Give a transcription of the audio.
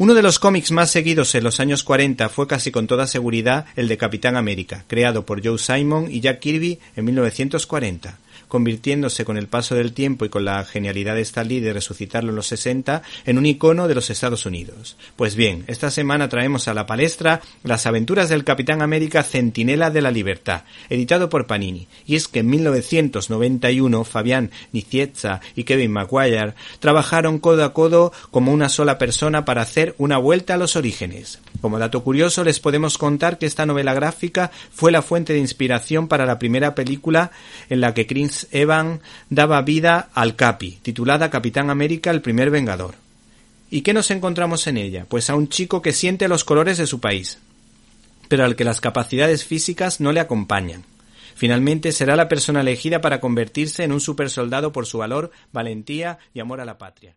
Uno de los cómics más seguidos en los años 40 fue casi con toda seguridad el de Capitán América, creado por Joe Simon y Jack Kirby en 1940 convirtiéndose con el paso del tiempo y con la genialidad de Stan Lee de resucitarlo en los 60 en un icono de los Estados Unidos. Pues bien, esta semana traemos a la palestra Las aventuras del Capitán América Centinela de la Libertad, editado por Panini. Y es que en 1991 Fabián Nicieza y Kevin Maguire trabajaron codo a codo como una sola persona para hacer una vuelta a los orígenes. Como dato curioso les podemos contar que esta novela gráfica fue la fuente de inspiración para la primera película en la que Chris Evan daba vida al Capi, titulada Capitán América el primer Vengador. ¿Y qué nos encontramos en ella? Pues a un chico que siente los colores de su país, pero al que las capacidades físicas no le acompañan. Finalmente será la persona elegida para convertirse en un supersoldado por su valor, valentía y amor a la patria.